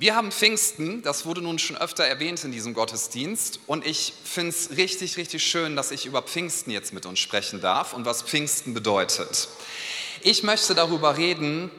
Wir haben Pfingsten, das wurde nun schon öfter erwähnt in diesem Gottesdienst und ich finde es richtig, richtig schön, dass ich über Pfingsten jetzt mit uns sprechen darf und was Pfingsten bedeutet. Ich möchte darüber reden,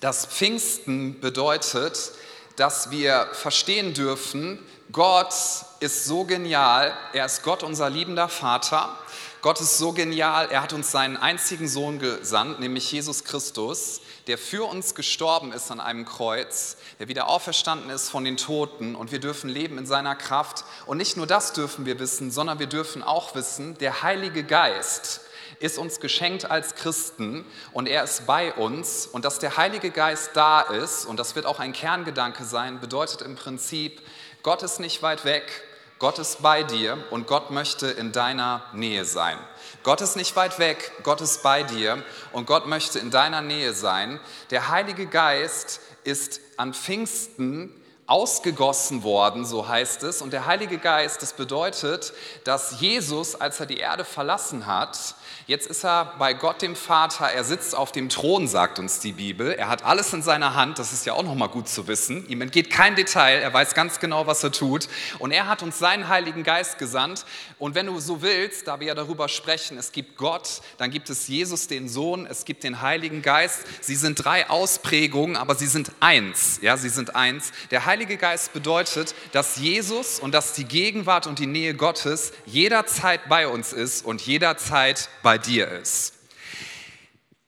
dass Pfingsten bedeutet, dass wir verstehen dürfen, Gott ist so genial, er ist Gott unser liebender Vater, Gott ist so genial, er hat uns seinen einzigen Sohn gesandt, nämlich Jesus Christus, der für uns gestorben ist an einem Kreuz, der wieder auferstanden ist von den Toten und wir dürfen leben in seiner Kraft. Und nicht nur das dürfen wir wissen, sondern wir dürfen auch wissen, der Heilige Geist ist uns geschenkt als Christen und er ist bei uns. Und dass der Heilige Geist da ist, und das wird auch ein Kerngedanke sein, bedeutet im Prinzip, Gott ist nicht weit weg, Gott ist bei dir und Gott möchte in deiner Nähe sein. Gott ist nicht weit weg, Gott ist bei dir und Gott möchte in deiner Nähe sein. Der Heilige Geist ist an Pfingsten ausgegossen worden, so heißt es. Und der Heilige Geist, das bedeutet, dass Jesus, als er die Erde verlassen hat, Jetzt ist er bei Gott dem Vater, er sitzt auf dem Thron, sagt uns die Bibel. Er hat alles in seiner Hand, das ist ja auch nochmal gut zu wissen. Ihm entgeht kein Detail, er weiß ganz genau, was er tut. Und er hat uns seinen Heiligen Geist gesandt. Und wenn du so willst, da wir ja darüber sprechen, es gibt Gott, dann gibt es Jesus, den Sohn, es gibt den Heiligen Geist. Sie sind drei Ausprägungen, aber sie sind eins. Ja, sie sind eins. Der Heilige Geist bedeutet, dass Jesus und dass die Gegenwart und die Nähe Gottes jederzeit bei uns ist und jederzeit bei bei dir ist.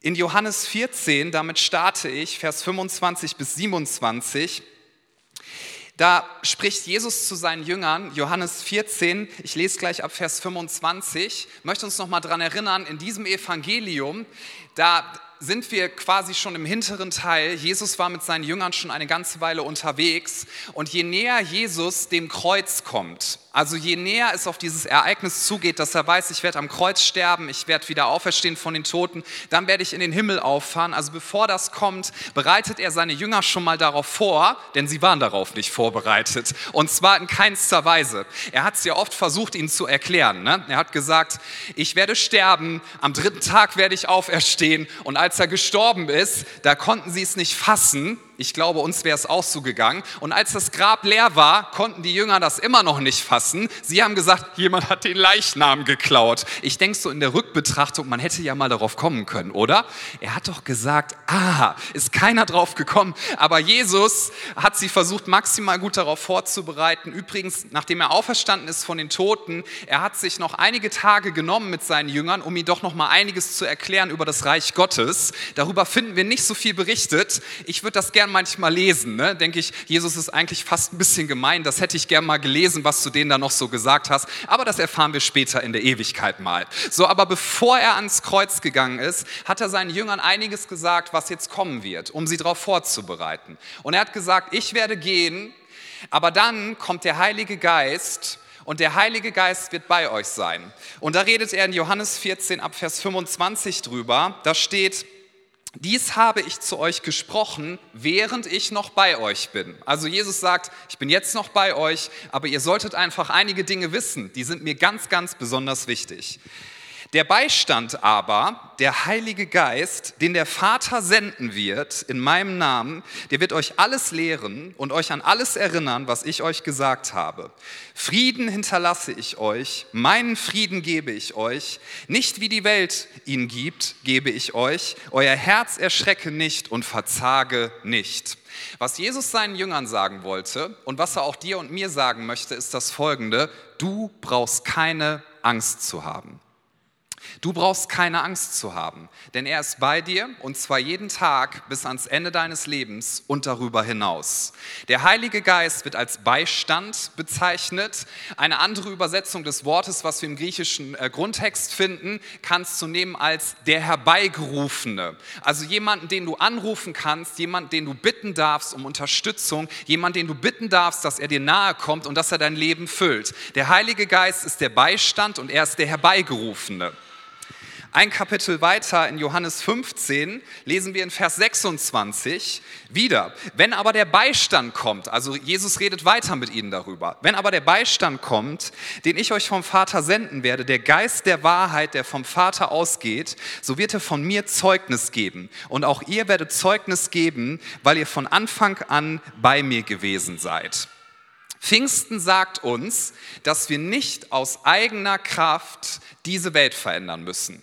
In Johannes 14, damit starte ich, Vers 25 bis 27, da spricht Jesus zu seinen Jüngern, Johannes 14, ich lese gleich ab Vers 25, möchte uns noch mal daran erinnern, in diesem Evangelium, da sind wir quasi schon im hinteren Teil. Jesus war mit seinen Jüngern schon eine ganze Weile unterwegs und je näher Jesus dem Kreuz kommt, also je näher es auf dieses Ereignis zugeht, dass er weiß, ich werde am Kreuz sterben, ich werde wieder auferstehen von den Toten, dann werde ich in den Himmel auffahren. Also bevor das kommt, bereitet er seine Jünger schon mal darauf vor, denn sie waren darauf nicht vorbereitet. Und zwar in keinster Weise. Er hat es ja oft versucht, ihnen zu erklären. Ne? Er hat gesagt, ich werde sterben, am dritten Tag werde ich auferstehen. Und als er gestorben ist, da konnten sie es nicht fassen, ich glaube, uns wäre es auch so gegangen. Und als das Grab leer war, konnten die Jünger das immer noch nicht fassen. Sie haben gesagt, jemand hat den Leichnam geklaut. Ich denke so in der Rückbetrachtung, man hätte ja mal darauf kommen können, oder? Er hat doch gesagt, ah, ist keiner drauf gekommen. Aber Jesus hat sie versucht, maximal gut darauf vorzubereiten. Übrigens, nachdem er auferstanden ist von den Toten, er hat sich noch einige Tage genommen mit seinen Jüngern, um ihnen doch noch mal einiges zu erklären über das Reich Gottes. Darüber finden wir nicht so viel berichtet. Ich würde das gerne gern manchmal lesen. Ne? Denke ich, Jesus ist eigentlich fast ein bisschen gemein. Das hätte ich gern mal gelesen, was du denen da noch so gesagt hast. Aber das erfahren wir später in der Ewigkeit mal. So, aber bevor er ans Kreuz gegangen ist, hat er seinen Jüngern einiges gesagt, was jetzt kommen wird, um sie darauf vorzubereiten. Und er hat gesagt, ich werde gehen, aber dann kommt der Heilige Geist und der Heilige Geist wird bei euch sein. Und da redet er in Johannes 14 ab Vers 25 drüber. Da steht, dies habe ich zu euch gesprochen, während ich noch bei euch bin. Also Jesus sagt, ich bin jetzt noch bei euch, aber ihr solltet einfach einige Dinge wissen, die sind mir ganz, ganz besonders wichtig. Der Beistand aber, der Heilige Geist, den der Vater senden wird in meinem Namen, der wird euch alles lehren und euch an alles erinnern, was ich euch gesagt habe. Frieden hinterlasse ich euch, meinen Frieden gebe ich euch, nicht wie die Welt ihn gibt, gebe ich euch. Euer Herz erschrecke nicht und verzage nicht. Was Jesus seinen Jüngern sagen wollte und was er auch dir und mir sagen möchte, ist das folgende. Du brauchst keine Angst zu haben. Du brauchst keine Angst zu haben, denn er ist bei dir und zwar jeden Tag bis ans Ende deines Lebens und darüber hinaus. Der Heilige Geist wird als Beistand bezeichnet. Eine andere Übersetzung des Wortes, was wir im griechischen äh, Grundtext finden, kannst du nehmen als der Herbeigerufene. Also jemanden, den du anrufen kannst, jemanden, den du bitten darfst um Unterstützung, jemanden, den du bitten darfst, dass er dir nahe kommt und dass er dein Leben füllt. Der Heilige Geist ist der Beistand und er ist der Herbeigerufene. Ein Kapitel weiter in Johannes 15 lesen wir in Vers 26 wieder, wenn aber der Beistand kommt, also Jesus redet weiter mit ihnen darüber, wenn aber der Beistand kommt, den ich euch vom Vater senden werde, der Geist der Wahrheit, der vom Vater ausgeht, so wird er von mir Zeugnis geben. Und auch ihr werdet Zeugnis geben, weil ihr von Anfang an bei mir gewesen seid. Pfingsten sagt uns, dass wir nicht aus eigener Kraft diese Welt verändern müssen.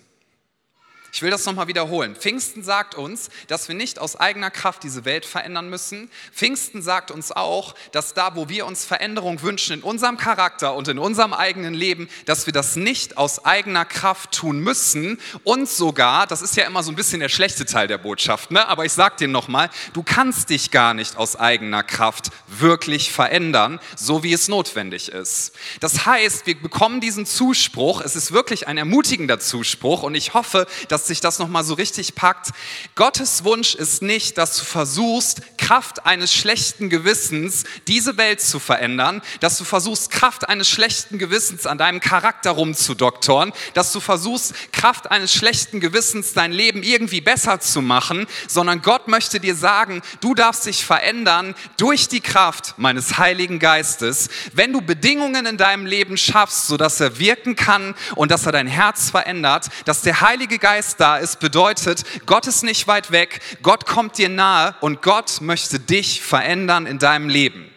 Ich will das nochmal wiederholen. Pfingsten sagt uns, dass wir nicht aus eigener Kraft diese Welt verändern müssen. Pfingsten sagt uns auch, dass da, wo wir uns Veränderung wünschen in unserem Charakter und in unserem eigenen Leben, dass wir das nicht aus eigener Kraft tun müssen. Und sogar, das ist ja immer so ein bisschen der schlechte Teil der Botschaft, ne? aber ich sag dir nochmal, du kannst dich gar nicht aus eigener Kraft wirklich verändern, so wie es notwendig ist. Das heißt, wir bekommen diesen Zuspruch, es ist wirklich ein ermutigender Zuspruch und ich hoffe, dass dass sich das nochmal so richtig packt. Gottes Wunsch ist nicht, dass du versuchst, Kraft eines schlechten Gewissens diese Welt zu verändern, dass du versuchst, Kraft eines schlechten Gewissens an deinem Charakter rumzudoktoren, dass du versuchst, Kraft eines schlechten Gewissens dein Leben irgendwie besser zu machen, sondern Gott möchte dir sagen, du darfst dich verändern durch die Kraft meines Heiligen Geistes, wenn du Bedingungen in deinem Leben schaffst, sodass er wirken kann und dass er dein Herz verändert, dass der Heilige Geist da ist, bedeutet, Gott ist nicht weit weg, Gott kommt dir nahe und Gott möchte dich verändern in deinem Leben.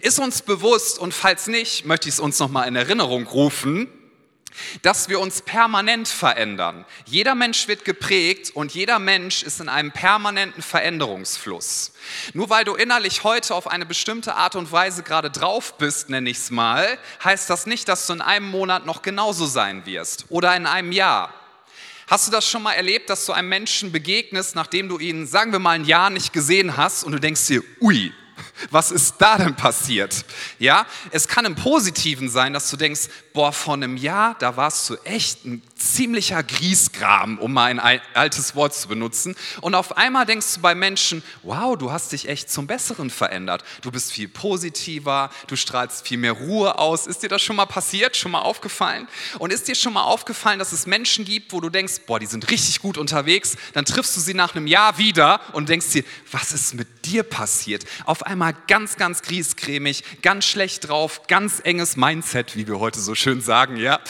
Ist uns bewusst und falls nicht, möchte ich es uns nochmal in Erinnerung rufen, dass wir uns permanent verändern. Jeder Mensch wird geprägt und jeder Mensch ist in einem permanenten Veränderungsfluss. Nur weil du innerlich heute auf eine bestimmte Art und Weise gerade drauf bist, nenne ich es mal, heißt das nicht, dass du in einem Monat noch genauso sein wirst oder in einem Jahr. Hast du das schon mal erlebt, dass du einem Menschen begegnest, nachdem du ihn, sagen wir mal, ein Jahr nicht gesehen hast und du denkst dir, ui, was ist da denn passiert? Ja, es kann im Positiven sein, dass du denkst, boah, vor einem Jahr, da warst du echt ein ziemlicher Griesgram, um mal ein altes Wort zu benutzen. Und auf einmal denkst du bei Menschen, wow, du hast dich echt zum Besseren verändert. Du bist viel positiver, du strahlst viel mehr Ruhe aus. Ist dir das schon mal passiert, schon mal aufgefallen? Und ist dir schon mal aufgefallen, dass es Menschen gibt, wo du denkst, boah, die sind richtig gut unterwegs, dann triffst du sie nach einem Jahr wieder und denkst dir, was ist mit dir passiert? Auf einmal ganz, ganz griesgrämig, ganz schlecht drauf, ganz enges Mindset, wie wir heute so schön sagen, ja.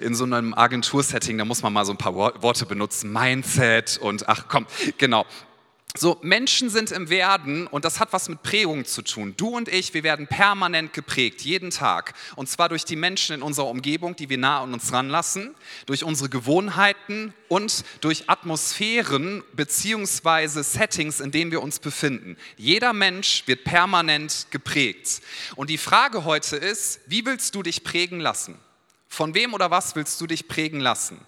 In so einem Agentursetting, da muss man mal so ein paar Worte benutzen, Mindset und ach komm, genau. So, Menschen sind im Werden und das hat was mit Prägung zu tun. Du und ich, wir werden permanent geprägt, jeden Tag. Und zwar durch die Menschen in unserer Umgebung, die wir nah an uns ranlassen, durch unsere Gewohnheiten und durch Atmosphären beziehungsweise Settings, in denen wir uns befinden. Jeder Mensch wird permanent geprägt. Und die Frage heute ist, wie willst du dich prägen lassen? Von wem oder was willst du dich prägen lassen?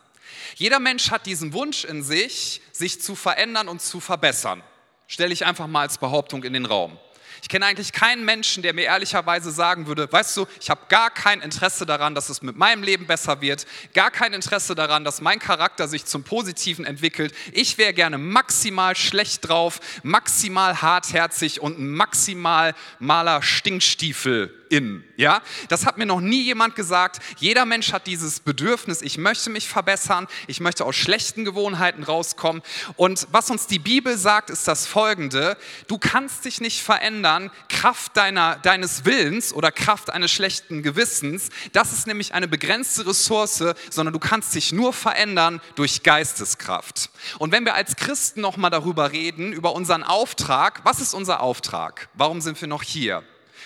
Jeder Mensch hat diesen Wunsch in sich, sich zu verändern und zu verbessern. Stelle ich einfach mal als Behauptung in den Raum. Ich kenne eigentlich keinen Menschen, der mir ehrlicherweise sagen würde, weißt du, ich habe gar kein Interesse daran, dass es mit meinem Leben besser wird, gar kein Interesse daran, dass mein Charakter sich zum Positiven entwickelt. Ich wäre gerne maximal schlecht drauf, maximal hartherzig und maximal maler Stinkstiefel in. Ja? Das hat mir noch nie jemand gesagt. Jeder Mensch hat dieses Bedürfnis, ich möchte mich verbessern, ich möchte aus schlechten Gewohnheiten rauskommen. Und was uns die Bibel sagt, ist das folgende, du kannst dich nicht verändern, Kraft deiner, deines Willens oder Kraft eines schlechten Gewissens. Das ist nämlich eine begrenzte Ressource, sondern du kannst dich nur verändern durch Geisteskraft. Und wenn wir als Christen nochmal darüber reden, über unseren Auftrag, was ist unser Auftrag? Warum sind wir noch hier?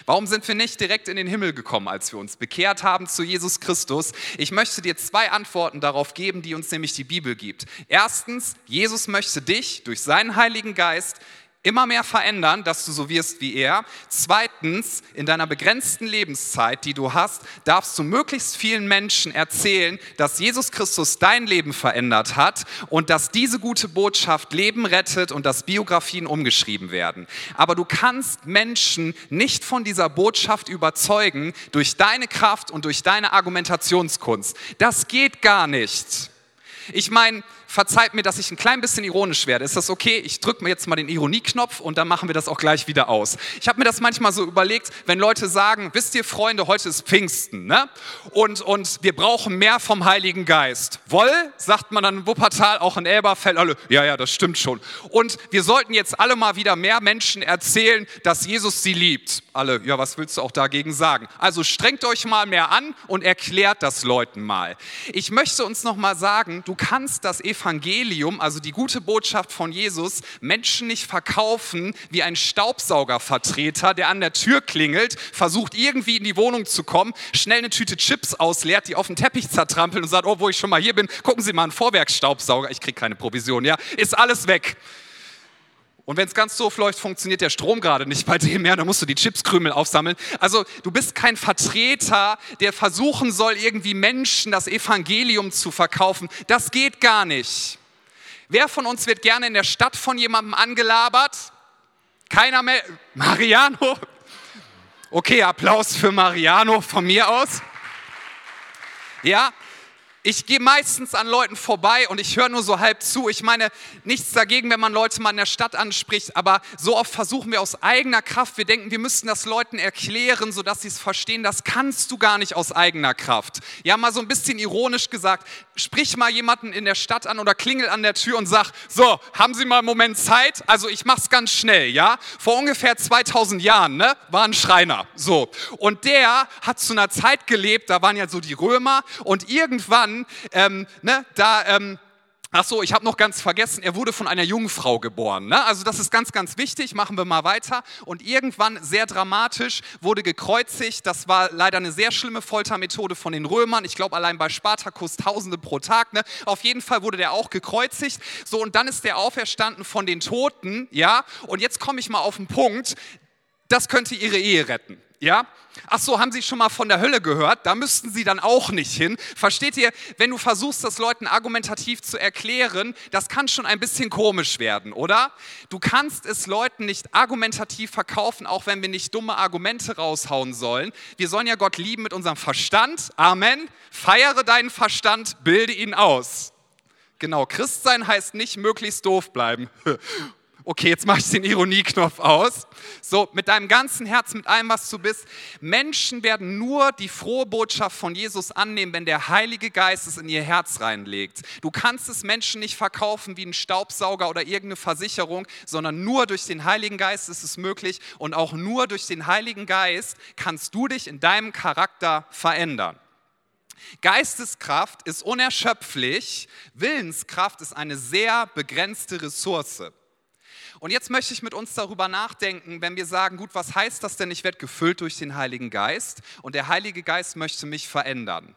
Warum sind wir nicht direkt in den Himmel gekommen, als wir uns bekehrt haben zu Jesus Christus? Ich möchte dir zwei Antworten darauf geben, die uns nämlich die Bibel gibt. Erstens, Jesus möchte dich durch seinen Heiligen Geist immer mehr verändern, dass du so wirst wie er. Zweitens, in deiner begrenzten Lebenszeit, die du hast, darfst du möglichst vielen Menschen erzählen, dass Jesus Christus dein Leben verändert hat und dass diese gute Botschaft Leben rettet und dass Biografien umgeschrieben werden. Aber du kannst Menschen nicht von dieser Botschaft überzeugen durch deine Kraft und durch deine Argumentationskunst. Das geht gar nicht. Ich meine, verzeiht mir, dass ich ein klein bisschen ironisch werde. Ist das okay? Ich drücke mir jetzt mal den Ironieknopf und dann machen wir das auch gleich wieder aus. Ich habe mir das manchmal so überlegt, wenn Leute sagen, wisst ihr Freunde, heute ist Pfingsten ne? und, und wir brauchen mehr vom Heiligen Geist. Woll, sagt man dann in Wuppertal, auch in Elberfeld, alle, ja, ja, das stimmt schon. Und wir sollten jetzt alle mal wieder mehr Menschen erzählen, dass Jesus sie liebt. Alle, ja, was willst du auch dagegen sagen? Also strengt euch mal mehr an und erklärt das Leuten mal. Ich möchte uns noch mal sagen, du kannst das Evangelium, also die gute Botschaft von Jesus, Menschen nicht verkaufen wie ein Staubsaugervertreter, der an der Tür klingelt, versucht irgendwie in die Wohnung zu kommen, schnell eine Tüte Chips ausleert, die auf den Teppich zertrampelt und sagt, oh, wo ich schon mal hier bin, gucken Sie mal einen Vorwerksstaubsauger, ich kriege keine Provision, ja, ist alles weg. Und wenn es ganz doof läuft, funktioniert der Strom gerade nicht bei dem mehr, dann musst du die Chipskrümel aufsammeln. Also du bist kein Vertreter, der versuchen soll, irgendwie Menschen das Evangelium zu verkaufen. Das geht gar nicht. Wer von uns wird gerne in der Stadt von jemandem angelabert? Keiner mehr. Mariano? Okay, Applaus für Mariano von mir aus. Ja, ich gehe meistens an Leuten vorbei und ich höre nur so halb zu. Ich meine, nichts dagegen, wenn man Leute mal in der Stadt anspricht, aber so oft versuchen wir aus eigener Kraft, wir denken, wir müssten das Leuten erklären, sodass sie es verstehen. Das kannst du gar nicht aus eigener Kraft. Ja, mal so ein bisschen ironisch gesagt, sprich mal jemanden in der Stadt an oder klingel an der Tür und sag, so, haben Sie mal einen Moment Zeit? Also ich mach's ganz schnell, ja? Vor ungefähr 2000 Jahren, ne, war ein Schreiner, so. Und der hat zu einer Zeit gelebt, da waren ja so die Römer und irgendwann ähm, ne, da, ähm, Ach so, ich habe noch ganz vergessen, er wurde von einer Jungfrau geboren. Ne? Also das ist ganz, ganz wichtig, machen wir mal weiter. Und irgendwann, sehr dramatisch, wurde gekreuzigt. Das war leider eine sehr schlimme Foltermethode von den Römern. Ich glaube, allein bei Spartakus Tausende pro Tag. Ne? Auf jeden Fall wurde der auch gekreuzigt. So, und dann ist der auferstanden von den Toten. Ja, und jetzt komme ich mal auf den Punkt. Das könnte ihre Ehe retten. Ja? Ach so, haben Sie schon mal von der Hölle gehört? Da müssten Sie dann auch nicht hin. Versteht ihr, wenn du versuchst, das Leuten argumentativ zu erklären, das kann schon ein bisschen komisch werden, oder? Du kannst es Leuten nicht argumentativ verkaufen, auch wenn wir nicht dumme Argumente raushauen sollen. Wir sollen ja Gott lieben mit unserem Verstand. Amen. Feiere deinen Verstand, bilde ihn aus. Genau, Christsein heißt nicht möglichst doof bleiben. Okay, jetzt mache ich den Ironieknopf aus. So, mit deinem ganzen Herz, mit allem, was du bist. Menschen werden nur die frohe Botschaft von Jesus annehmen, wenn der Heilige Geist es in ihr Herz reinlegt. Du kannst es Menschen nicht verkaufen wie ein Staubsauger oder irgendeine Versicherung, sondern nur durch den Heiligen Geist ist es möglich und auch nur durch den Heiligen Geist kannst du dich in deinem Charakter verändern. Geisteskraft ist unerschöpflich, Willenskraft ist eine sehr begrenzte Ressource. Und jetzt möchte ich mit uns darüber nachdenken, wenn wir sagen, gut, was heißt das denn? Ich werde gefüllt durch den Heiligen Geist und der Heilige Geist möchte mich verändern.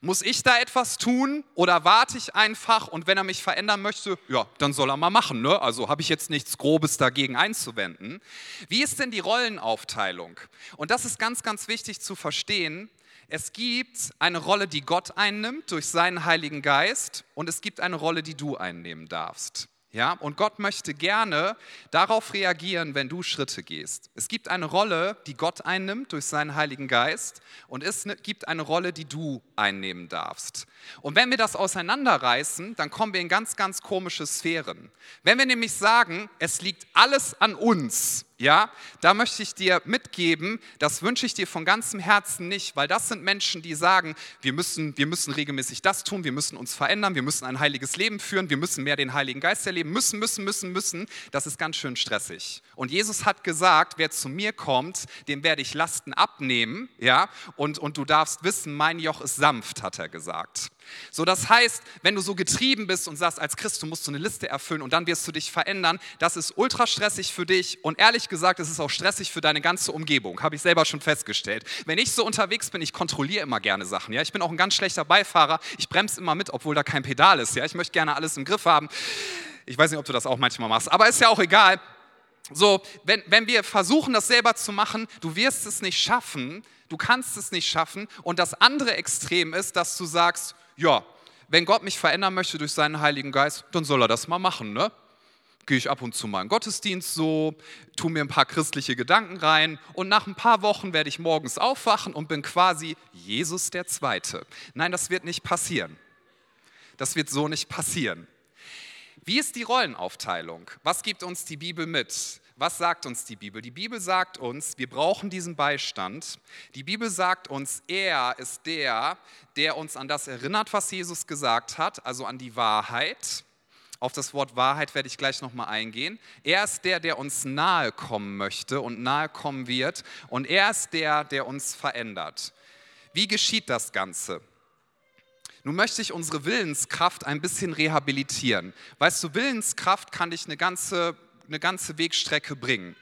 Muss ich da etwas tun oder warte ich einfach und wenn er mich verändern möchte, ja, dann soll er mal machen. Ne? Also habe ich jetzt nichts Grobes dagegen einzuwenden. Wie ist denn die Rollenaufteilung? Und das ist ganz, ganz wichtig zu verstehen. Es gibt eine Rolle, die Gott einnimmt durch seinen Heiligen Geist und es gibt eine Rolle, die du einnehmen darfst. Ja, und Gott möchte gerne darauf reagieren, wenn du Schritte gehst. Es gibt eine Rolle, die Gott einnimmt durch seinen Heiligen Geist und es gibt eine Rolle, die du einnehmen darfst. Und wenn wir das auseinanderreißen, dann kommen wir in ganz, ganz komische Sphären. Wenn wir nämlich sagen, es liegt alles an uns, ja, da möchte ich dir mitgeben, das wünsche ich dir von ganzem Herzen nicht, weil das sind Menschen, die sagen, wir müssen, wir müssen regelmäßig das tun, wir müssen uns verändern, wir müssen ein heiliges Leben führen, wir müssen mehr den Heiligen Geist erleben, müssen, müssen, müssen, müssen. Das ist ganz schön stressig. Und Jesus hat gesagt, wer zu mir kommt, dem werde ich Lasten abnehmen, ja, und, und du darfst wissen, mein Joch ist sanft, hat er gesagt. So, das heißt, wenn du so getrieben bist und sagst, als Christ, du musst so eine Liste erfüllen und dann wirst du dich verändern, das ist ultra stressig für dich und ehrlich gesagt, es ist auch stressig für deine ganze Umgebung, habe ich selber schon festgestellt. Wenn ich so unterwegs bin, ich kontrolliere immer gerne Sachen, ja, ich bin auch ein ganz schlechter Beifahrer, ich bremse immer mit, obwohl da kein Pedal ist, ja, ich möchte gerne alles im Griff haben. Ich weiß nicht, ob du das auch manchmal machst, aber ist ja auch egal. So, wenn, wenn wir versuchen, das selber zu machen, du wirst es nicht schaffen, du kannst es nicht schaffen. Und das andere Extrem ist, dass du sagst, ja, wenn Gott mich verändern möchte durch seinen Heiligen Geist, dann soll er das mal machen, ne? Gehe ich ab und zu mal in Gottesdienst so, tu mir ein paar christliche Gedanken rein und nach ein paar Wochen werde ich morgens aufwachen und bin quasi Jesus der Zweite. Nein, das wird nicht passieren. Das wird so nicht passieren. Wie ist die Rollenaufteilung? Was gibt uns die Bibel mit? Was sagt uns die Bibel? Die Bibel sagt uns, wir brauchen diesen Beistand. Die Bibel sagt uns, er ist der, der uns an das erinnert, was Jesus gesagt hat, also an die Wahrheit. Auf das Wort Wahrheit werde ich gleich nochmal eingehen. Er ist der, der uns nahe kommen möchte und nahe kommen wird. Und er ist der, der uns verändert. Wie geschieht das Ganze? Nun möchte ich unsere Willenskraft ein bisschen rehabilitieren. Weißt du, Willenskraft kann dich eine ganze, eine ganze Wegstrecke bringen,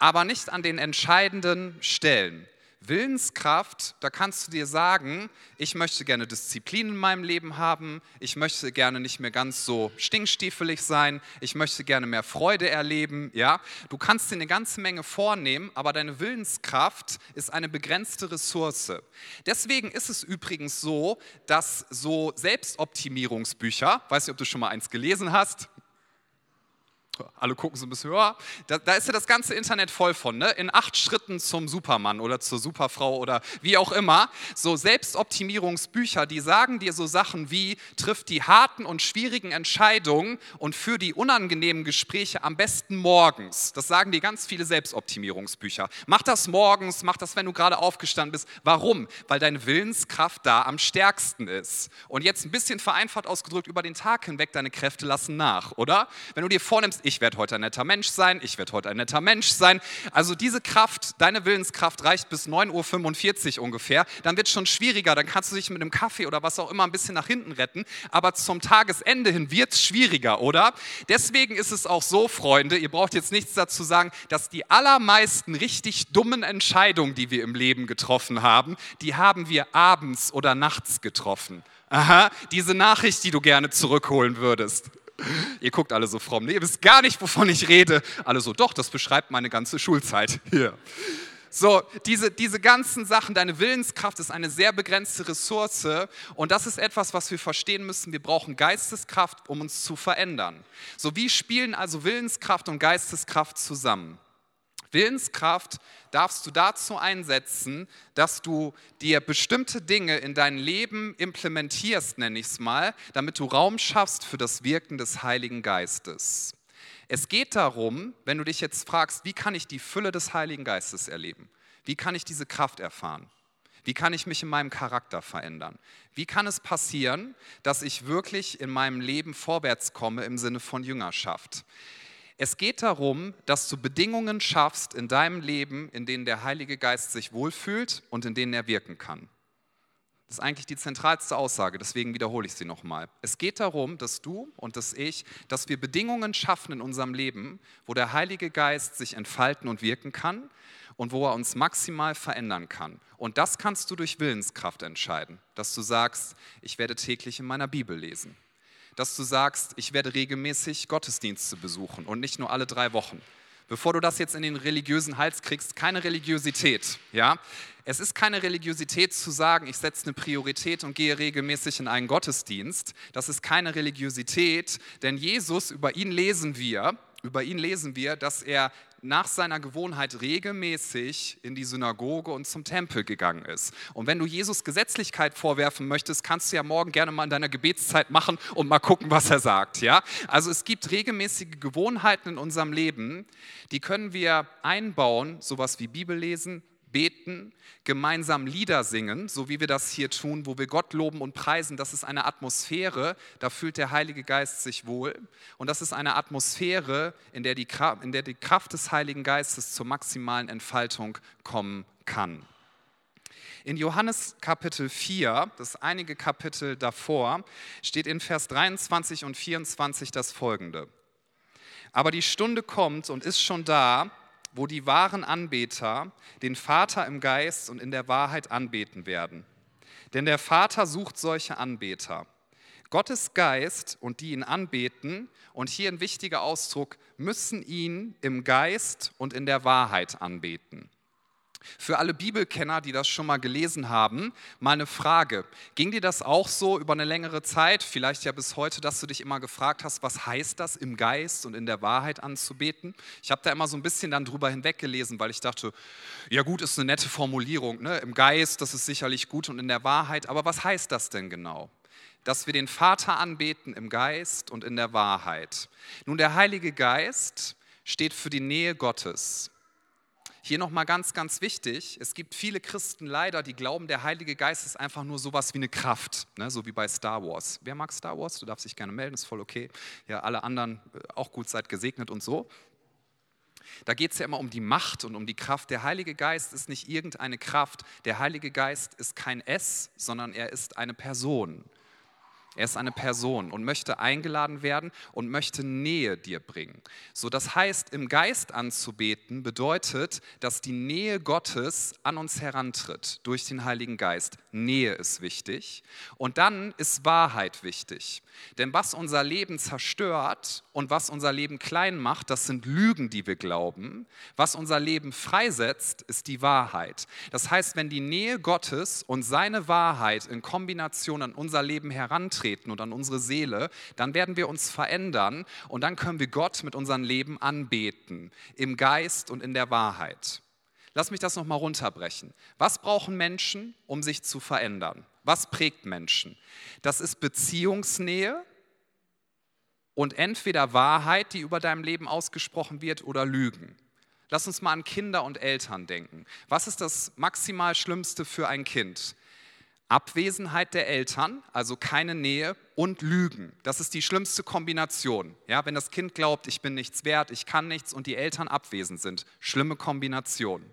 aber nicht an den entscheidenden Stellen. Willenskraft, da kannst du dir sagen, ich möchte gerne Disziplin in meinem Leben haben, ich möchte gerne nicht mehr ganz so stinkstiefelig sein, ich möchte gerne mehr Freude erleben, ja? Du kannst dir eine ganze Menge vornehmen, aber deine Willenskraft ist eine begrenzte Ressource. Deswegen ist es übrigens so, dass so Selbstoptimierungsbücher, weiß nicht, ob du schon mal eins gelesen hast, alle gucken so ein bisschen höher. Da, da, ist ja das ganze Internet voll von, ne? in acht Schritten zum Supermann oder zur Superfrau oder wie auch immer. So Selbstoptimierungsbücher, die sagen dir so Sachen wie, triff die harten und schwierigen Entscheidungen und für die unangenehmen Gespräche am besten morgens. Das sagen dir ganz viele Selbstoptimierungsbücher. Mach das morgens, mach das, wenn du gerade aufgestanden bist. Warum? Weil deine Willenskraft da am stärksten ist. Und jetzt ein bisschen vereinfacht ausgedrückt, über den Tag hinweg, deine Kräfte lassen nach, oder? Wenn du dir vornimmst, ich werde heute ein netter Mensch sein, ich werde heute ein netter Mensch sein. Also diese Kraft, deine Willenskraft reicht bis 9.45 Uhr ungefähr. Dann wird es schon schwieriger, dann kannst du dich mit einem Kaffee oder was auch immer ein bisschen nach hinten retten. Aber zum Tagesende hin wird es schwieriger, oder? Deswegen ist es auch so, Freunde, ihr braucht jetzt nichts dazu sagen, dass die allermeisten richtig dummen Entscheidungen, die wir im Leben getroffen haben, die haben wir abends oder nachts getroffen. Aha, diese Nachricht, die du gerne zurückholen würdest. Ihr guckt alle so fromm. Nee, ihr wisst gar nicht, wovon ich rede. Alle so, doch, das beschreibt meine ganze Schulzeit hier. So, diese, diese ganzen Sachen, deine Willenskraft ist eine sehr begrenzte Ressource und das ist etwas, was wir verstehen müssen. Wir brauchen Geisteskraft, um uns zu verändern. So, wie spielen also Willenskraft und Geisteskraft zusammen? Willenskraft darfst du dazu einsetzen, dass du dir bestimmte Dinge in dein Leben implementierst, nenne ich es mal, damit du Raum schaffst für das Wirken des Heiligen Geistes. Es geht darum, wenn du dich jetzt fragst, wie kann ich die Fülle des Heiligen Geistes erleben? Wie kann ich diese Kraft erfahren? Wie kann ich mich in meinem Charakter verändern? Wie kann es passieren, dass ich wirklich in meinem Leben vorwärts komme im Sinne von Jüngerschaft? Es geht darum, dass du Bedingungen schaffst in deinem Leben, in denen der Heilige Geist sich wohlfühlt und in denen er wirken kann. Das ist eigentlich die zentralste Aussage, deswegen wiederhole ich sie nochmal. Es geht darum, dass du und dass ich, dass wir Bedingungen schaffen in unserem Leben, wo der Heilige Geist sich entfalten und wirken kann und wo er uns maximal verändern kann. Und das kannst du durch Willenskraft entscheiden, dass du sagst, ich werde täglich in meiner Bibel lesen dass du sagst, ich werde regelmäßig Gottesdienste besuchen und nicht nur alle drei Wochen. Bevor du das jetzt in den religiösen Hals kriegst, keine Religiosität, ja? Es ist keine Religiosität zu sagen, ich setze eine Priorität und gehe regelmäßig in einen Gottesdienst. Das ist keine Religiosität, denn Jesus, über ihn lesen wir, über ihn lesen wir, dass er nach seiner Gewohnheit regelmäßig in die Synagoge und zum Tempel gegangen ist. Und wenn du Jesus Gesetzlichkeit vorwerfen möchtest, kannst du ja morgen gerne mal in deiner Gebetszeit machen und mal gucken, was er sagt. Ja? Also es gibt regelmäßige Gewohnheiten in unserem Leben, die können wir einbauen, sowas wie Bibellesen, beten, gemeinsam Lieder singen, so wie wir das hier tun, wo wir Gott loben und preisen. Das ist eine Atmosphäre, da fühlt der Heilige Geist sich wohl. Und das ist eine Atmosphäre, in der die, in der die Kraft des Heiligen Geistes zur maximalen Entfaltung kommen kann. In Johannes Kapitel 4, das einige Kapitel davor, steht in Vers 23 und 24 das folgende. Aber die Stunde kommt und ist schon da, wo die wahren Anbeter den Vater im Geist und in der Wahrheit anbeten werden. Denn der Vater sucht solche Anbeter. Gottes Geist und die ihn anbeten, und hier ein wichtiger Ausdruck, müssen ihn im Geist und in der Wahrheit anbeten. Für alle Bibelkenner, die das schon mal gelesen haben, mal eine Frage. Ging dir das auch so über eine längere Zeit, vielleicht ja bis heute, dass du dich immer gefragt hast, was heißt das, im Geist und in der Wahrheit anzubeten? Ich habe da immer so ein bisschen dann drüber hinweggelesen, weil ich dachte, ja gut, ist eine nette Formulierung, ne? im Geist, das ist sicherlich gut und in der Wahrheit, aber was heißt das denn genau? dass wir den Vater anbeten im Geist und in der Wahrheit. Nun, der Heilige Geist steht für die Nähe Gottes. Hier nochmal ganz, ganz wichtig, es gibt viele Christen leider, die glauben, der Heilige Geist ist einfach nur sowas wie eine Kraft, ne? so wie bei Star Wars. Wer mag Star Wars? Du darfst dich gerne melden, ist voll okay. Ja, alle anderen äh, auch gut, seid gesegnet und so. Da geht es ja immer um die Macht und um die Kraft. Der Heilige Geist ist nicht irgendeine Kraft. Der Heilige Geist ist kein S, sondern er ist eine Person. Er ist eine Person und möchte eingeladen werden und möchte Nähe dir bringen. So, das heißt, im Geist anzubeten bedeutet, dass die Nähe Gottes an uns herantritt durch den Heiligen Geist. Nähe ist wichtig. Und dann ist Wahrheit wichtig. Denn was unser Leben zerstört und was unser Leben klein macht, das sind Lügen, die wir glauben. Was unser Leben freisetzt, ist die Wahrheit. Das heißt, wenn die Nähe Gottes und seine Wahrheit in Kombination an unser Leben herantreten und an unsere Seele, dann werden wir uns verändern und dann können wir Gott mit unserem Leben anbeten, im Geist und in der Wahrheit. Lass mich das nochmal runterbrechen. Was brauchen Menschen, um sich zu verändern? Was prägt Menschen? Das ist Beziehungsnähe und entweder Wahrheit, die über deinem Leben ausgesprochen wird, oder Lügen. Lass uns mal an Kinder und Eltern denken. Was ist das maximal Schlimmste für ein Kind? Abwesenheit der Eltern, also keine Nähe und Lügen. Das ist die schlimmste Kombination. Ja, wenn das Kind glaubt, ich bin nichts wert, ich kann nichts und die Eltern abwesend sind. Schlimme Kombination.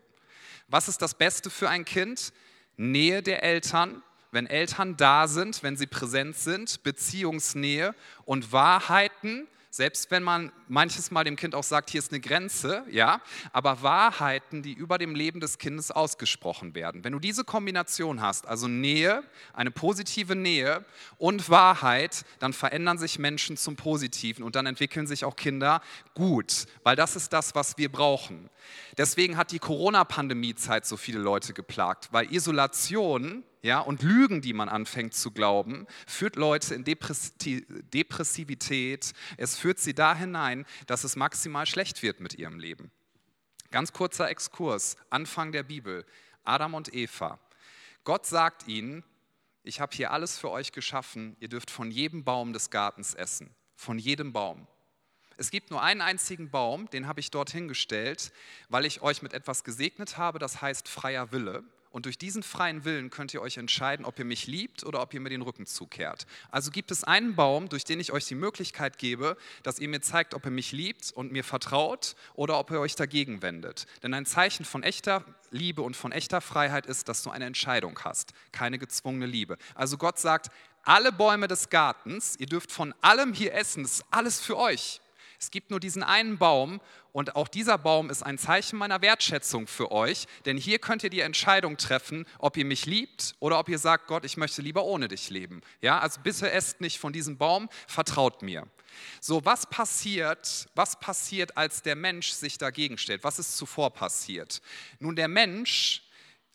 Was ist das Beste für ein Kind? Nähe der Eltern wenn Eltern da sind, wenn sie präsent sind, Beziehungsnähe und Wahrheiten, selbst wenn man manches Mal dem Kind auch sagt, hier ist eine Grenze, ja, aber Wahrheiten, die über dem Leben des Kindes ausgesprochen werden. Wenn du diese Kombination hast, also Nähe, eine positive Nähe und Wahrheit, dann verändern sich Menschen zum Positiven und dann entwickeln sich auch Kinder gut, weil das ist das, was wir brauchen. Deswegen hat die Corona-Pandemie-Zeit so viele Leute geplagt, weil Isolation ja, und Lügen, die man anfängt zu glauben, führt Leute in Depressivität. Es führt sie da hinein, dass es maximal schlecht wird mit ihrem Leben. Ganz kurzer Exkurs, Anfang der Bibel, Adam und Eva. Gott sagt ihnen, ich habe hier alles für euch geschaffen, ihr dürft von jedem Baum des Gartens essen, von jedem Baum. Es gibt nur einen einzigen Baum, den habe ich dort hingestellt, weil ich euch mit etwas gesegnet habe, das heißt freier Wille. Und durch diesen freien Willen könnt ihr euch entscheiden, ob ihr mich liebt oder ob ihr mir den Rücken zukehrt. Also gibt es einen Baum, durch den ich euch die Möglichkeit gebe, dass ihr mir zeigt, ob ihr mich liebt und mir vertraut oder ob ihr euch dagegen wendet. Denn ein Zeichen von echter Liebe und von echter Freiheit ist, dass du eine Entscheidung hast, keine gezwungene Liebe. Also Gott sagt, alle Bäume des Gartens, ihr dürft von allem hier essen, das ist alles für euch. Es gibt nur diesen einen Baum und auch dieser Baum ist ein Zeichen meiner Wertschätzung für euch, denn hier könnt ihr die Entscheidung treffen, ob ihr mich liebt oder ob ihr sagt, Gott, ich möchte lieber ohne dich leben. Ja, also bitte esst nicht von diesem Baum, vertraut mir. So, was passiert, was passiert, als der Mensch sich dagegen stellt? Was ist zuvor passiert? Nun, der Mensch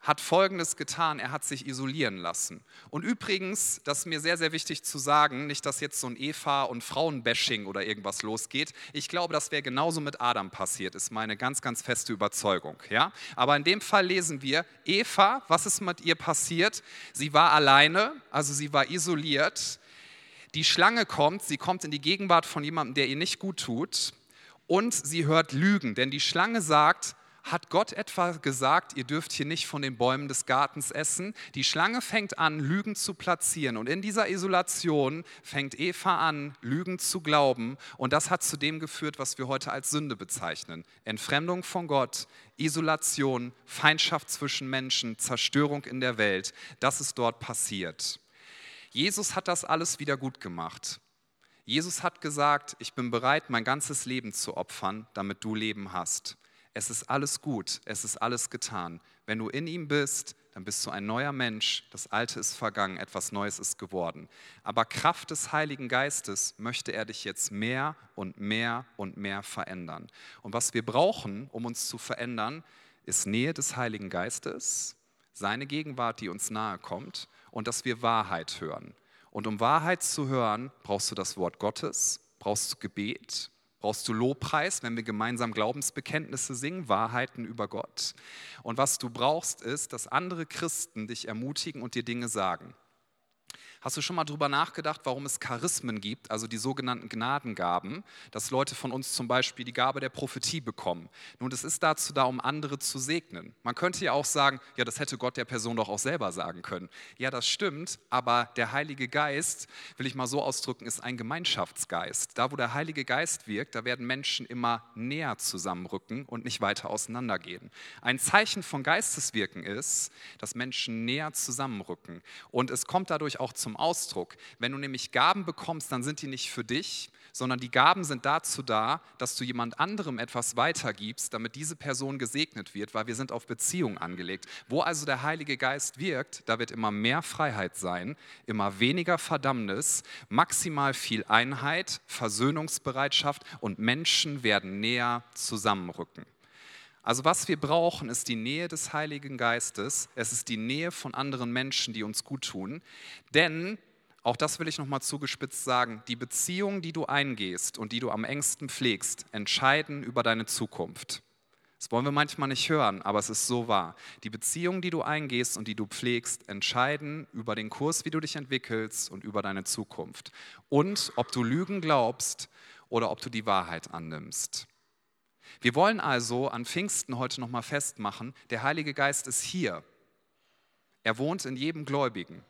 hat Folgendes getan, er hat sich isolieren lassen. Und übrigens, das ist mir sehr, sehr wichtig zu sagen, nicht, dass jetzt so ein Eva- und Frauenbashing oder irgendwas losgeht. Ich glaube, das wäre genauso mit Adam passiert, ist meine ganz, ganz feste Überzeugung. Ja? Aber in dem Fall lesen wir, Eva, was ist mit ihr passiert? Sie war alleine, also sie war isoliert. Die Schlange kommt, sie kommt in die Gegenwart von jemandem, der ihr nicht gut tut. Und sie hört Lügen, denn die Schlange sagt, hat Gott etwa gesagt, ihr dürft hier nicht von den Bäumen des Gartens essen? Die Schlange fängt an, Lügen zu platzieren. Und in dieser Isolation fängt Eva an, Lügen zu glauben. Und das hat zu dem geführt, was wir heute als Sünde bezeichnen. Entfremdung von Gott, Isolation, Feindschaft zwischen Menschen, Zerstörung in der Welt. Das ist dort passiert. Jesus hat das alles wieder gut gemacht. Jesus hat gesagt, ich bin bereit, mein ganzes Leben zu opfern, damit du Leben hast. Es ist alles gut, es ist alles getan. Wenn du in ihm bist, dann bist du ein neuer Mensch. Das Alte ist vergangen, etwas Neues ist geworden. Aber Kraft des Heiligen Geistes möchte er dich jetzt mehr und mehr und mehr verändern. Und was wir brauchen, um uns zu verändern, ist Nähe des Heiligen Geistes, seine Gegenwart, die uns nahe kommt und dass wir Wahrheit hören. Und um Wahrheit zu hören, brauchst du das Wort Gottes, brauchst du Gebet, brauchst du Lobpreis, wenn wir gemeinsam Glaubensbekenntnisse singen, Wahrheiten über Gott. Und was du brauchst, ist, dass andere Christen dich ermutigen und dir Dinge sagen. Hast du schon mal darüber nachgedacht, warum es Charismen gibt, also die sogenannten Gnadengaben, dass Leute von uns zum Beispiel die Gabe der Prophetie bekommen? Nun, es ist dazu da, um andere zu segnen. Man könnte ja auch sagen, ja, das hätte Gott der Person doch auch selber sagen können. Ja, das stimmt, aber der Heilige Geist, will ich mal so ausdrücken, ist ein Gemeinschaftsgeist. Da, wo der Heilige Geist wirkt, da werden Menschen immer näher zusammenrücken und nicht weiter auseinandergehen. Ein Zeichen von Geisteswirken ist, dass Menschen näher zusammenrücken. Und es kommt dadurch auch zum Ausdruck. Wenn du nämlich Gaben bekommst, dann sind die nicht für dich, sondern die Gaben sind dazu da, dass du jemand anderem etwas weitergibst, damit diese Person gesegnet wird, weil wir sind auf Beziehung angelegt. Wo also der Heilige Geist wirkt, da wird immer mehr Freiheit sein, immer weniger Verdammnis, maximal viel Einheit, Versöhnungsbereitschaft und Menschen werden näher zusammenrücken. Also was wir brauchen, ist die Nähe des Heiligen Geistes. Es ist die Nähe von anderen Menschen, die uns gut tun. Denn auch das will ich nochmal zugespitzt sagen, die Beziehungen, die du eingehst und die du am engsten pflegst, entscheiden über deine Zukunft. Das wollen wir manchmal nicht hören, aber es ist so wahr. Die Beziehungen, die du eingehst und die du pflegst, entscheiden über den Kurs, wie du dich entwickelst und über deine Zukunft. Und ob du Lügen glaubst oder ob du die Wahrheit annimmst. Wir wollen also an Pfingsten heute nochmal festmachen, der Heilige Geist ist hier. Er wohnt in jedem Gläubigen.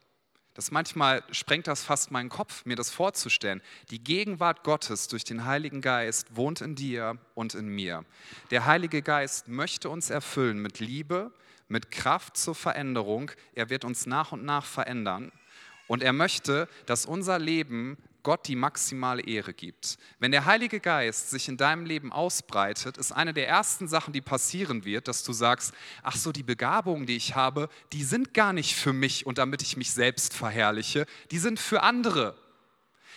Das manchmal sprengt das fast meinen Kopf, mir das vorzustellen. Die Gegenwart Gottes durch den Heiligen Geist wohnt in dir und in mir. Der Heilige Geist möchte uns erfüllen mit Liebe, mit Kraft zur Veränderung. Er wird uns nach und nach verändern. Und er möchte, dass unser Leben Gott die maximale Ehre gibt. Wenn der Heilige Geist sich in deinem Leben ausbreitet, ist eine der ersten Sachen, die passieren wird, dass du sagst, ach so, die Begabungen, die ich habe, die sind gar nicht für mich und damit ich mich selbst verherrliche, die sind für andere.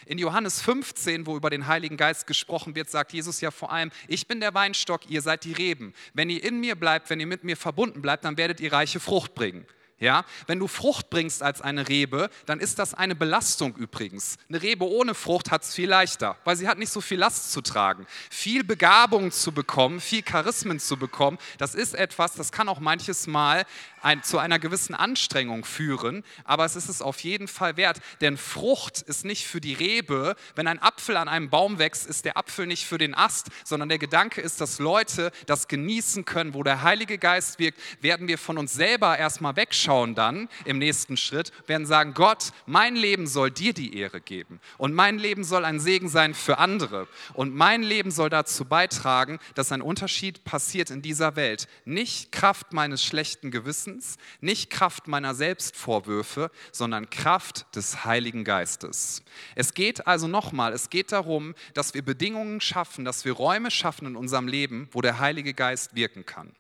In Johannes 15, wo über den Heiligen Geist gesprochen wird, sagt Jesus ja vor allem, ich bin der Weinstock, ihr seid die Reben. Wenn ihr in mir bleibt, wenn ihr mit mir verbunden bleibt, dann werdet ihr reiche Frucht bringen. Ja, wenn du Frucht bringst als eine Rebe, dann ist das eine Belastung übrigens. Eine Rebe ohne Frucht hat es viel leichter, weil sie hat nicht so viel Last zu tragen. Viel Begabung zu bekommen, viel Charismen zu bekommen, das ist etwas, das kann auch manches Mal ein, zu einer gewissen Anstrengung führen, aber es ist es auf jeden Fall wert, denn Frucht ist nicht für die Rebe. Wenn ein Apfel an einem Baum wächst, ist der Apfel nicht für den Ast, sondern der Gedanke ist, dass Leute das genießen können, wo der Heilige Geist wirkt, werden wir von uns selber erstmal wegschauen dann im nächsten Schritt, werden sagen, Gott, mein Leben soll dir die Ehre geben und mein Leben soll ein Segen sein für andere und mein Leben soll dazu beitragen, dass ein Unterschied passiert in dieser Welt. Nicht Kraft meines schlechten Gewissens, Herzens, nicht Kraft meiner Selbstvorwürfe, sondern Kraft des Heiligen Geistes. Es geht also nochmal, es geht darum, dass wir Bedingungen schaffen, dass wir Räume schaffen in unserem Leben, wo der Heilige Geist wirken kann.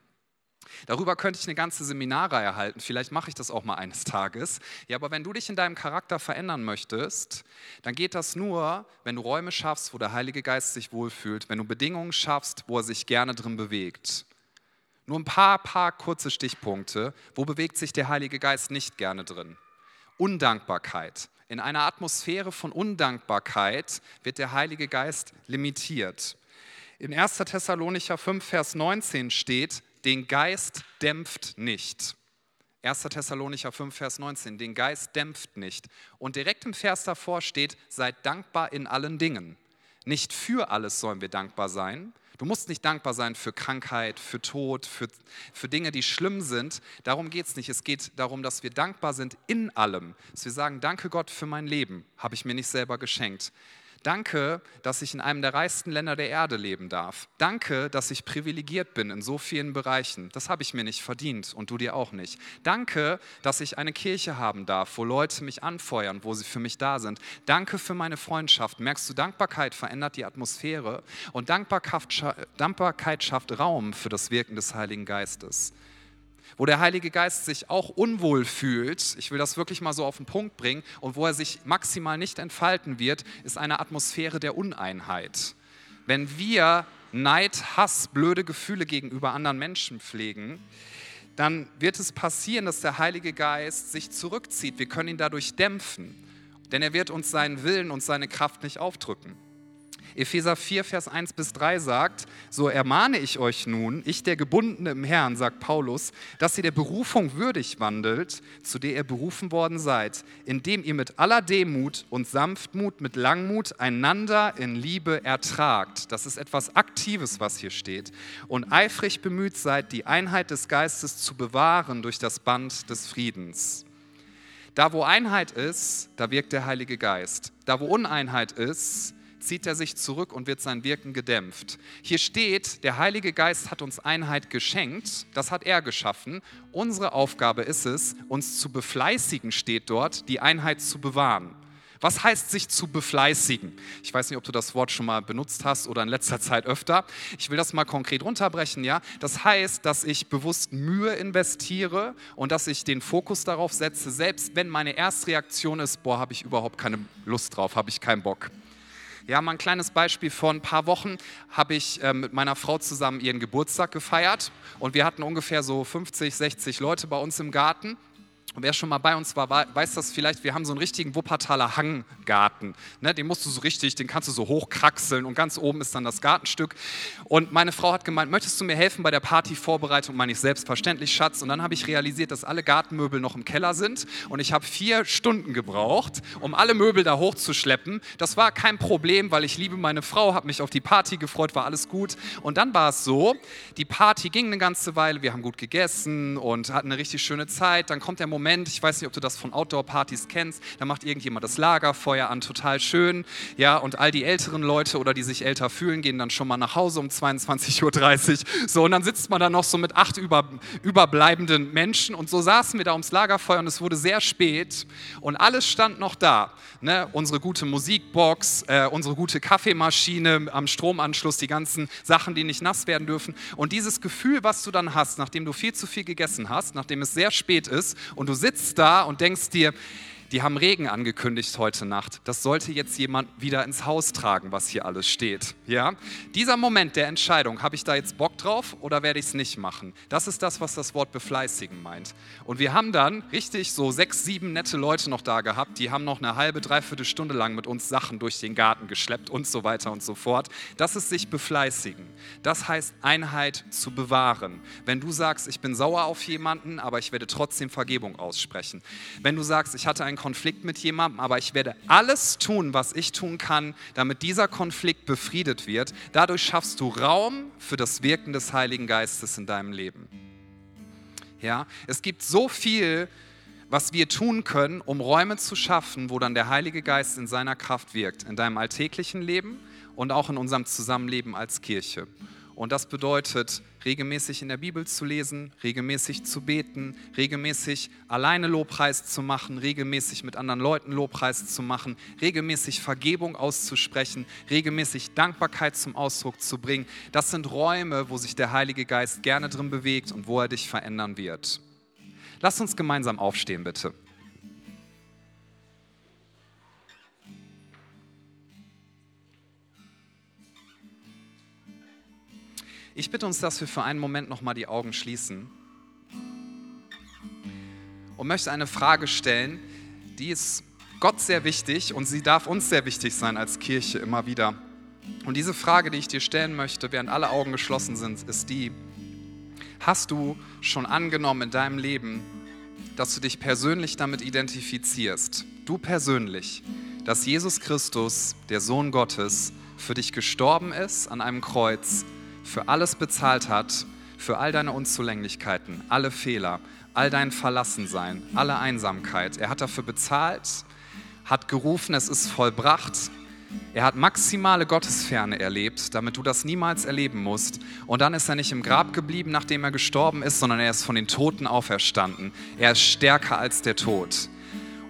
Darüber könnte ich eine ganze Seminarreihe erhalten. Vielleicht mache ich das auch mal eines Tages. Ja, aber wenn du dich in deinem Charakter verändern möchtest, dann geht das nur, wenn du Räume schaffst, wo der Heilige Geist sich wohlfühlt, wenn du Bedingungen schaffst, wo er sich gerne drin bewegt. Nur ein paar, paar kurze Stichpunkte. Wo bewegt sich der Heilige Geist nicht gerne drin? Undankbarkeit. In einer Atmosphäre von Undankbarkeit wird der Heilige Geist limitiert. In 1. Thessalonicher 5, Vers 19 steht, den Geist dämpft nicht. 1. Thessalonicher 5, Vers 19, den Geist dämpft nicht. Und direkt im Vers davor steht, seid dankbar in allen Dingen. Nicht für alles sollen wir dankbar sein, Du musst nicht dankbar sein für Krankheit, für Tod, für, für Dinge, die schlimm sind. Darum geht es nicht. Es geht darum, dass wir dankbar sind in allem. Dass wir sagen, danke Gott für mein Leben, habe ich mir nicht selber geschenkt. Danke, dass ich in einem der reichsten Länder der Erde leben darf. Danke, dass ich privilegiert bin in so vielen Bereichen. Das habe ich mir nicht verdient und du dir auch nicht. Danke, dass ich eine Kirche haben darf, wo Leute mich anfeuern, wo sie für mich da sind. Danke für meine Freundschaft. Merkst du, Dankbarkeit verändert die Atmosphäre und Dankbarkeit schafft Raum für das Wirken des Heiligen Geistes wo der Heilige Geist sich auch unwohl fühlt, ich will das wirklich mal so auf den Punkt bringen, und wo er sich maximal nicht entfalten wird, ist eine Atmosphäre der Uneinheit. Wenn wir Neid, Hass, blöde Gefühle gegenüber anderen Menschen pflegen, dann wird es passieren, dass der Heilige Geist sich zurückzieht. Wir können ihn dadurch dämpfen, denn er wird uns seinen Willen und seine Kraft nicht aufdrücken. Epheser 4, Vers 1 bis 3 sagt, so ermahne ich euch nun, ich der Gebundene im Herrn, sagt Paulus, dass ihr der Berufung würdig wandelt, zu der ihr berufen worden seid, indem ihr mit aller Demut und Sanftmut, mit Langmut einander in Liebe ertragt. Das ist etwas Aktives, was hier steht. Und eifrig bemüht seid, die Einheit des Geistes zu bewahren durch das Band des Friedens. Da, wo Einheit ist, da wirkt der Heilige Geist. Da, wo Uneinheit ist, zieht er sich zurück und wird sein Wirken gedämpft. Hier steht, der Heilige Geist hat uns Einheit geschenkt, das hat er geschaffen. Unsere Aufgabe ist es, uns zu befleißigen, steht dort, die Einheit zu bewahren. Was heißt sich zu befleißigen? Ich weiß nicht, ob du das Wort schon mal benutzt hast oder in letzter Zeit öfter. Ich will das mal konkret runterbrechen, ja. Das heißt, dass ich bewusst Mühe investiere und dass ich den Fokus darauf setze, selbst wenn meine Erstreaktion ist, boah, habe ich überhaupt keine Lust drauf, habe ich keinen Bock. Ja, mal ein kleines Beispiel. Vor ein paar Wochen habe ich äh, mit meiner Frau zusammen ihren Geburtstag gefeiert und wir hatten ungefähr so 50, 60 Leute bei uns im Garten wer schon mal bei uns war, weiß das vielleicht, wir haben so einen richtigen Wuppertaler Hanggarten. Ne, den musst du so richtig, den kannst du so hochkraxeln und ganz oben ist dann das Gartenstück. Und meine Frau hat gemeint, möchtest du mir helfen bei der Partyvorbereitung? Meine ich selbstverständlich, Schatz. Und dann habe ich realisiert, dass alle Gartenmöbel noch im Keller sind und ich habe vier Stunden gebraucht, um alle Möbel da hochzuschleppen. Das war kein Problem, weil ich liebe meine Frau, habe mich auf die Party gefreut, war alles gut. Und dann war es so, die Party ging eine ganze Weile, wir haben gut gegessen und hatten eine richtig schöne Zeit. Dann kommt der Moment, Moment, ich weiß nicht, ob du das von Outdoor-Partys kennst, da macht irgendjemand das Lagerfeuer an, total schön, ja, und all die älteren Leute oder die sich älter fühlen, gehen dann schon mal nach Hause um 22.30 Uhr, so, und dann sitzt man da noch so mit acht über, überbleibenden Menschen und so saßen wir da ums Lagerfeuer und es wurde sehr spät und alles stand noch da, ne? unsere gute Musikbox, äh, unsere gute Kaffeemaschine am Stromanschluss, die ganzen Sachen, die nicht nass werden dürfen und dieses Gefühl, was du dann hast, nachdem du viel zu viel gegessen hast, nachdem es sehr spät ist und du sitzt da und denkst dir, die haben Regen angekündigt heute Nacht. Das sollte jetzt jemand wieder ins Haus tragen, was hier alles steht. Ja? Dieser Moment der Entscheidung, habe ich da jetzt Bock drauf oder werde ich es nicht machen? Das ist das, was das Wort befleißigen meint. Und wir haben dann richtig so sechs, sieben nette Leute noch da gehabt, die haben noch eine halbe, dreiviertel Stunde lang mit uns Sachen durch den Garten geschleppt und so weiter und so fort. Das ist sich befleißigen. Das heißt Einheit zu bewahren. Wenn du sagst, ich bin sauer auf jemanden, aber ich werde trotzdem Vergebung aussprechen. Wenn du sagst, ich hatte ein einen Konflikt mit jemandem, aber ich werde alles tun, was ich tun kann, damit dieser Konflikt befriedet wird. Dadurch schaffst du Raum für das Wirken des Heiligen Geistes in deinem Leben. Ja, es gibt so viel, was wir tun können, um Räume zu schaffen, wo dann der Heilige Geist in seiner Kraft wirkt, in deinem alltäglichen Leben und auch in unserem Zusammenleben als Kirche. Und das bedeutet, regelmäßig in der Bibel zu lesen, regelmäßig zu beten, regelmäßig alleine Lobpreis zu machen, regelmäßig mit anderen Leuten Lobpreis zu machen, regelmäßig Vergebung auszusprechen, regelmäßig Dankbarkeit zum Ausdruck zu bringen. Das sind Räume, wo sich der Heilige Geist gerne drin bewegt und wo er dich verändern wird. Lass uns gemeinsam aufstehen, bitte. Ich bitte uns, dass wir für einen Moment nochmal die Augen schließen und möchte eine Frage stellen, die ist Gott sehr wichtig und sie darf uns sehr wichtig sein als Kirche immer wieder. Und diese Frage, die ich dir stellen möchte, während alle Augen geschlossen sind, ist die, hast du schon angenommen in deinem Leben, dass du dich persönlich damit identifizierst, du persönlich, dass Jesus Christus, der Sohn Gottes, für dich gestorben ist an einem Kreuz für alles bezahlt hat, für all deine Unzulänglichkeiten, alle Fehler, all dein Verlassensein, alle Einsamkeit. Er hat dafür bezahlt, hat gerufen, es ist vollbracht. Er hat maximale Gottesferne erlebt, damit du das niemals erleben musst. Und dann ist er nicht im Grab geblieben, nachdem er gestorben ist, sondern er ist von den Toten auferstanden. Er ist stärker als der Tod.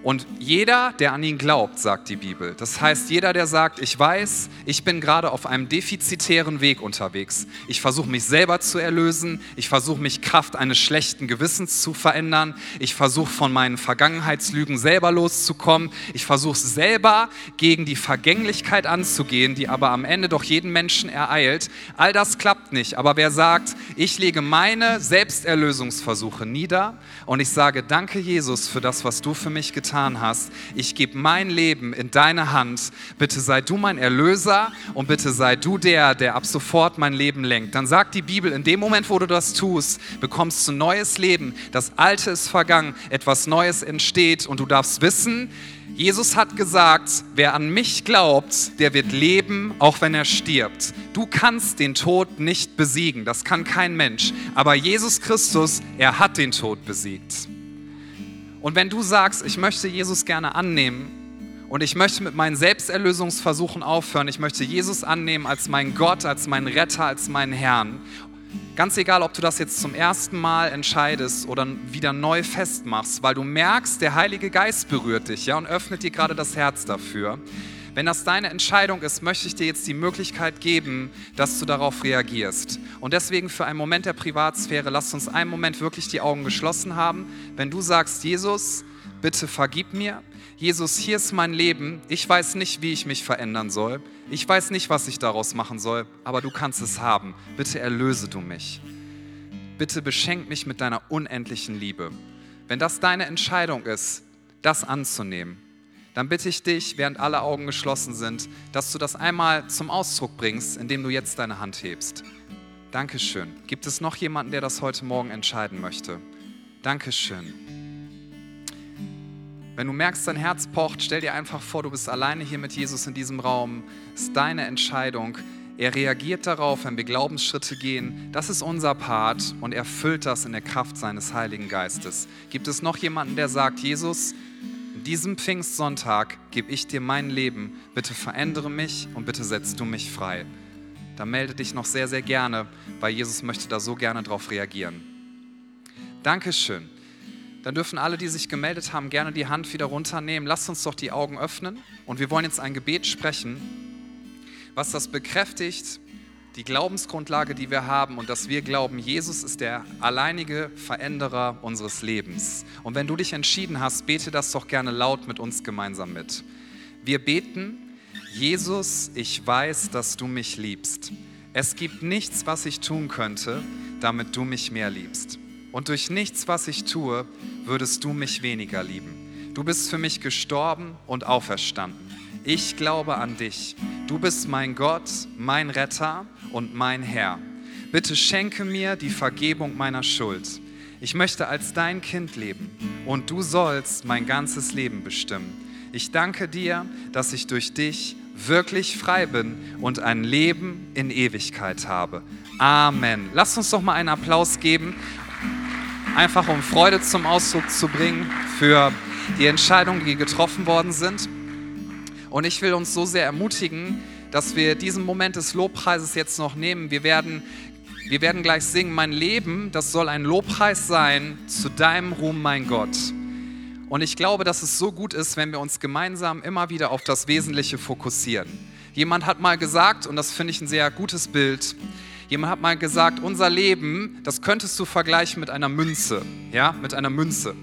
Und jeder, der an ihn glaubt, sagt die Bibel. Das heißt, jeder, der sagt, ich weiß, ich bin gerade auf einem defizitären Weg unterwegs. Ich versuche mich selber zu erlösen. Ich versuche mich Kraft eines schlechten Gewissens zu verändern. Ich versuche von meinen Vergangenheitslügen selber loszukommen. Ich versuche selber gegen die Vergänglichkeit anzugehen, die aber am Ende doch jeden Menschen ereilt. All das klappt nicht. Aber wer sagt, ich lege meine Selbsterlösungsversuche nieder und ich sage, danke Jesus für das, was du für mich getan hast getan hast. Ich gebe mein Leben in deine Hand. Bitte sei du mein Erlöser und bitte sei du der, der ab sofort mein Leben lenkt. Dann sagt die Bibel, in dem Moment, wo du das tust, bekommst du neues Leben. Das Alte ist vergangen, etwas Neues entsteht und du darfst wissen, Jesus hat gesagt, wer an mich glaubt, der wird leben, auch wenn er stirbt. Du kannst den Tod nicht besiegen, das kann kein Mensch. Aber Jesus Christus, er hat den Tod besiegt. Und wenn du sagst, ich möchte Jesus gerne annehmen und ich möchte mit meinen Selbsterlösungsversuchen aufhören, ich möchte Jesus annehmen als meinen Gott, als meinen Retter, als meinen Herrn Ganz egal, ob du das jetzt zum ersten Mal entscheidest oder wieder neu festmachst, weil du merkst, der Heilige Geist berührt dich ja, und öffnet dir gerade das Herz dafür. Wenn das deine Entscheidung ist, möchte ich dir jetzt die Möglichkeit geben, dass du darauf reagierst. Und deswegen für einen Moment der Privatsphäre, lass uns einen Moment wirklich die Augen geschlossen haben. Wenn du sagst, Jesus, bitte vergib mir. Jesus, hier ist mein Leben. Ich weiß nicht, wie ich mich verändern soll. Ich weiß nicht, was ich daraus machen soll, aber du kannst es haben. Bitte erlöse du mich. Bitte beschenk mich mit deiner unendlichen Liebe. Wenn das deine Entscheidung ist, das anzunehmen, dann bitte ich dich, während alle Augen geschlossen sind, dass du das einmal zum Ausdruck bringst, indem du jetzt deine Hand hebst. Dankeschön. Gibt es noch jemanden, der das heute Morgen entscheiden möchte? Dankeschön. Wenn du merkst, dein Herz pocht, stell dir einfach vor, du bist alleine hier mit Jesus in diesem Raum. Es ist deine Entscheidung. Er reagiert darauf, wenn wir Glaubensschritte gehen. Das ist unser Part und er füllt das in der Kraft seines Heiligen Geistes. Gibt es noch jemanden, der sagt, Jesus, diesem Pfingstsonntag gebe ich dir mein Leben. Bitte verändere mich und bitte setz du mich frei. Da melde dich noch sehr, sehr gerne, weil Jesus möchte da so gerne darauf reagieren. Dankeschön dann dürfen alle, die sich gemeldet haben, gerne die Hand wieder runternehmen. Lasst uns doch die Augen öffnen und wir wollen jetzt ein Gebet sprechen, was das bekräftigt, die Glaubensgrundlage, die wir haben und dass wir glauben, Jesus ist der alleinige Veränderer unseres Lebens. Und wenn du dich entschieden hast, bete das doch gerne laut mit uns gemeinsam mit. Wir beten, Jesus, ich weiß, dass du mich liebst. Es gibt nichts, was ich tun könnte, damit du mich mehr liebst. Und durch nichts, was ich tue, würdest du mich weniger lieben. Du bist für mich gestorben und auferstanden. Ich glaube an dich. Du bist mein Gott, mein Retter und mein Herr. Bitte schenke mir die Vergebung meiner Schuld. Ich möchte als dein Kind leben und du sollst mein ganzes Leben bestimmen. Ich danke dir, dass ich durch dich wirklich frei bin und ein Leben in Ewigkeit habe. Amen. Lass uns doch mal einen Applaus geben einfach um Freude zum Ausdruck zu bringen für die Entscheidungen, die getroffen worden sind. Und ich will uns so sehr ermutigen, dass wir diesen Moment des Lobpreises jetzt noch nehmen. Wir werden, wir werden gleich singen, mein Leben, das soll ein Lobpreis sein zu deinem Ruhm, mein Gott. Und ich glaube, dass es so gut ist, wenn wir uns gemeinsam immer wieder auf das Wesentliche fokussieren. Jemand hat mal gesagt, und das finde ich ein sehr gutes Bild, Jemand hat mal gesagt, unser Leben, das könntest du vergleichen mit einer Münze, ja, mit einer Münze.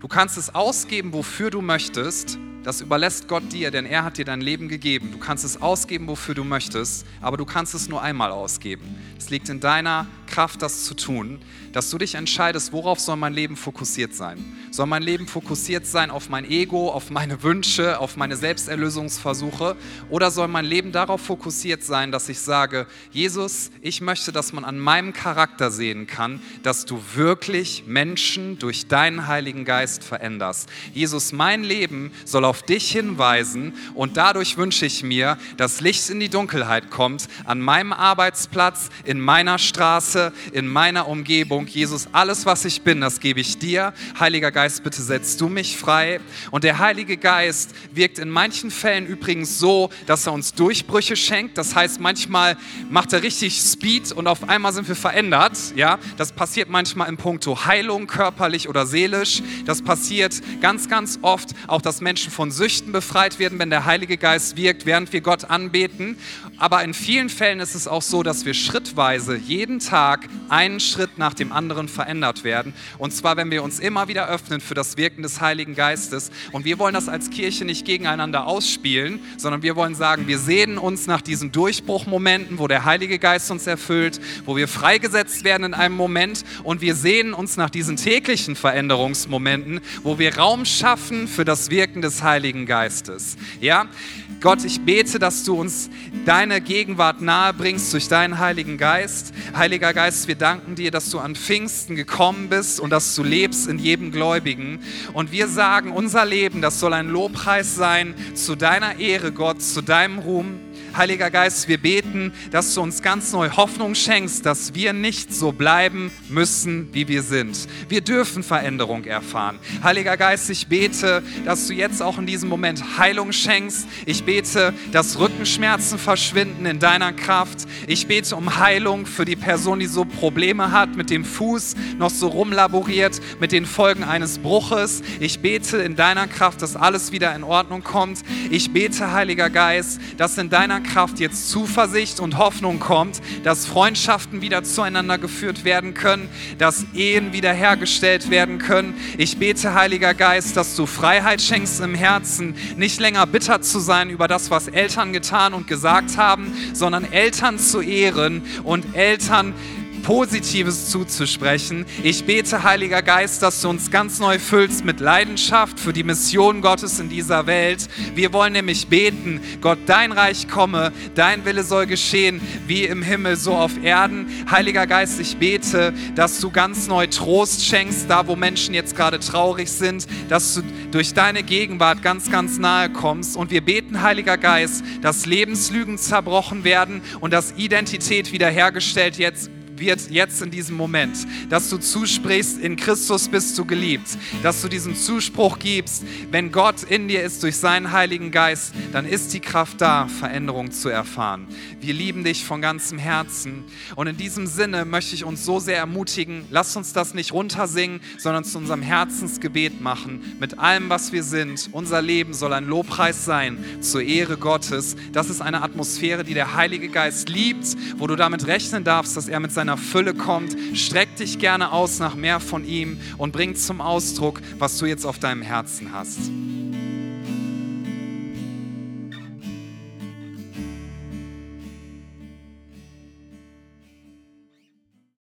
Du kannst es ausgeben, wofür du möchtest, das überlässt Gott dir, denn er hat dir dein Leben gegeben. Du kannst es ausgeben, wofür du möchtest, aber du kannst es nur einmal ausgeben. Es liegt in deiner Kraft, das zu tun, dass du dich entscheidest, worauf soll mein Leben fokussiert sein. Soll mein Leben fokussiert sein auf mein Ego, auf meine Wünsche, auf meine Selbsterlösungsversuche oder soll mein Leben darauf fokussiert sein, dass ich sage, Jesus, ich möchte, dass man an meinem Charakter sehen kann, dass du wirklich Menschen durch deinen Heiligen Geist veränderst. Jesus, mein Leben soll auf dich hinweisen und dadurch wünsche ich mir, dass Licht in die Dunkelheit kommt, an meinem Arbeitsplatz, in meiner Straße, in meiner Umgebung. Jesus, alles, was ich bin, das gebe ich dir. Heiliger Geist, bitte setzt du mich frei. Und der Heilige Geist wirkt in manchen Fällen übrigens so, dass er uns Durchbrüche schenkt. Das heißt, manchmal macht er richtig Speed und auf einmal sind wir verändert. Ja, das passiert manchmal in puncto Heilung, körperlich oder seelisch. Das passiert ganz, ganz oft auch, dass Menschen von Süchten befreit werden, wenn der Heilige Geist wirkt, während wir Gott anbeten. Aber in vielen Fällen ist es auch so, dass wir schrittweise jeden Tag einen Schritt nach dem anderen verändert werden. Und zwar, wenn wir uns immer wieder öffnen für das Wirken des Heiligen Geistes. Und wir wollen das als Kirche nicht gegeneinander ausspielen, sondern wir wollen sagen, wir sehnen uns nach diesen Durchbruchmomenten, wo der Heilige Geist uns erfüllt, wo wir freigesetzt werden in einem Moment. Und wir sehnen uns nach diesen täglichen Veränderungsmomenten, wo wir Raum schaffen für das Wirken des Heiligen Geistes. Ja, Gott, ich bete, dass du uns deine Gegenwart nahe bringst durch deinen Heiligen Geist. Heiliger Geist, wir danken dir, dass du an Pfingsten gekommen bist und dass du lebst in jedem Gläubigen. Und wir sagen, unser Leben, das soll ein Lobpreis sein zu deiner Ehre, Gott, zu deinem Ruhm. Heiliger Geist, wir beten, dass du uns ganz neu Hoffnung schenkst, dass wir nicht so bleiben müssen, wie wir sind. Wir dürfen Veränderung erfahren. Heiliger Geist, ich bete, dass du jetzt auch in diesem Moment Heilung schenkst. Ich bete, dass Rückenschmerzen verschwinden in deiner Kraft. Ich bete um Heilung für die Person, die so Probleme hat, mit dem Fuß noch so rumlaboriert, mit den Folgen eines Bruches. Ich bete in deiner Kraft, dass alles wieder in Ordnung kommt. Ich bete, Heiliger Geist, dass in deiner Kraft jetzt Zuversicht und Hoffnung kommt, dass Freundschaften wieder zueinander geführt werden können, dass Ehen wiederhergestellt werden können. Ich bete, Heiliger Geist, dass du Freiheit schenkst im Herzen, nicht länger bitter zu sein über das, was Eltern getan und gesagt haben, sondern Eltern zu ehren und Eltern Positives zuzusprechen. Ich bete, Heiliger Geist, dass du uns ganz neu füllst mit Leidenschaft für die Mission Gottes in dieser Welt. Wir wollen nämlich beten, Gott, dein Reich komme, dein Wille soll geschehen, wie im Himmel, so auf Erden. Heiliger Geist, ich bete, dass du ganz neu Trost schenkst, da wo Menschen jetzt gerade traurig sind, dass du durch deine Gegenwart ganz, ganz nahe kommst. Und wir beten, Heiliger Geist, dass Lebenslügen zerbrochen werden und dass Identität wiederhergestellt jetzt wird jetzt in diesem Moment, dass du zusprichst, in Christus bist du geliebt, dass du diesen Zuspruch gibst, wenn Gott in dir ist durch seinen Heiligen Geist, dann ist die Kraft da, Veränderung zu erfahren. Wir lieben dich von ganzem Herzen und in diesem Sinne möchte ich uns so sehr ermutigen, lass uns das nicht runtersingen, sondern zu unserem Herzensgebet machen, mit allem, was wir sind. Unser Leben soll ein Lobpreis sein zur Ehre Gottes. Das ist eine Atmosphäre, die der Heilige Geist liebt, wo du damit rechnen darfst, dass er mit seinem seiner Fülle kommt. Streck dich gerne aus nach mehr von ihm und bring zum Ausdruck, was du jetzt auf deinem Herzen hast.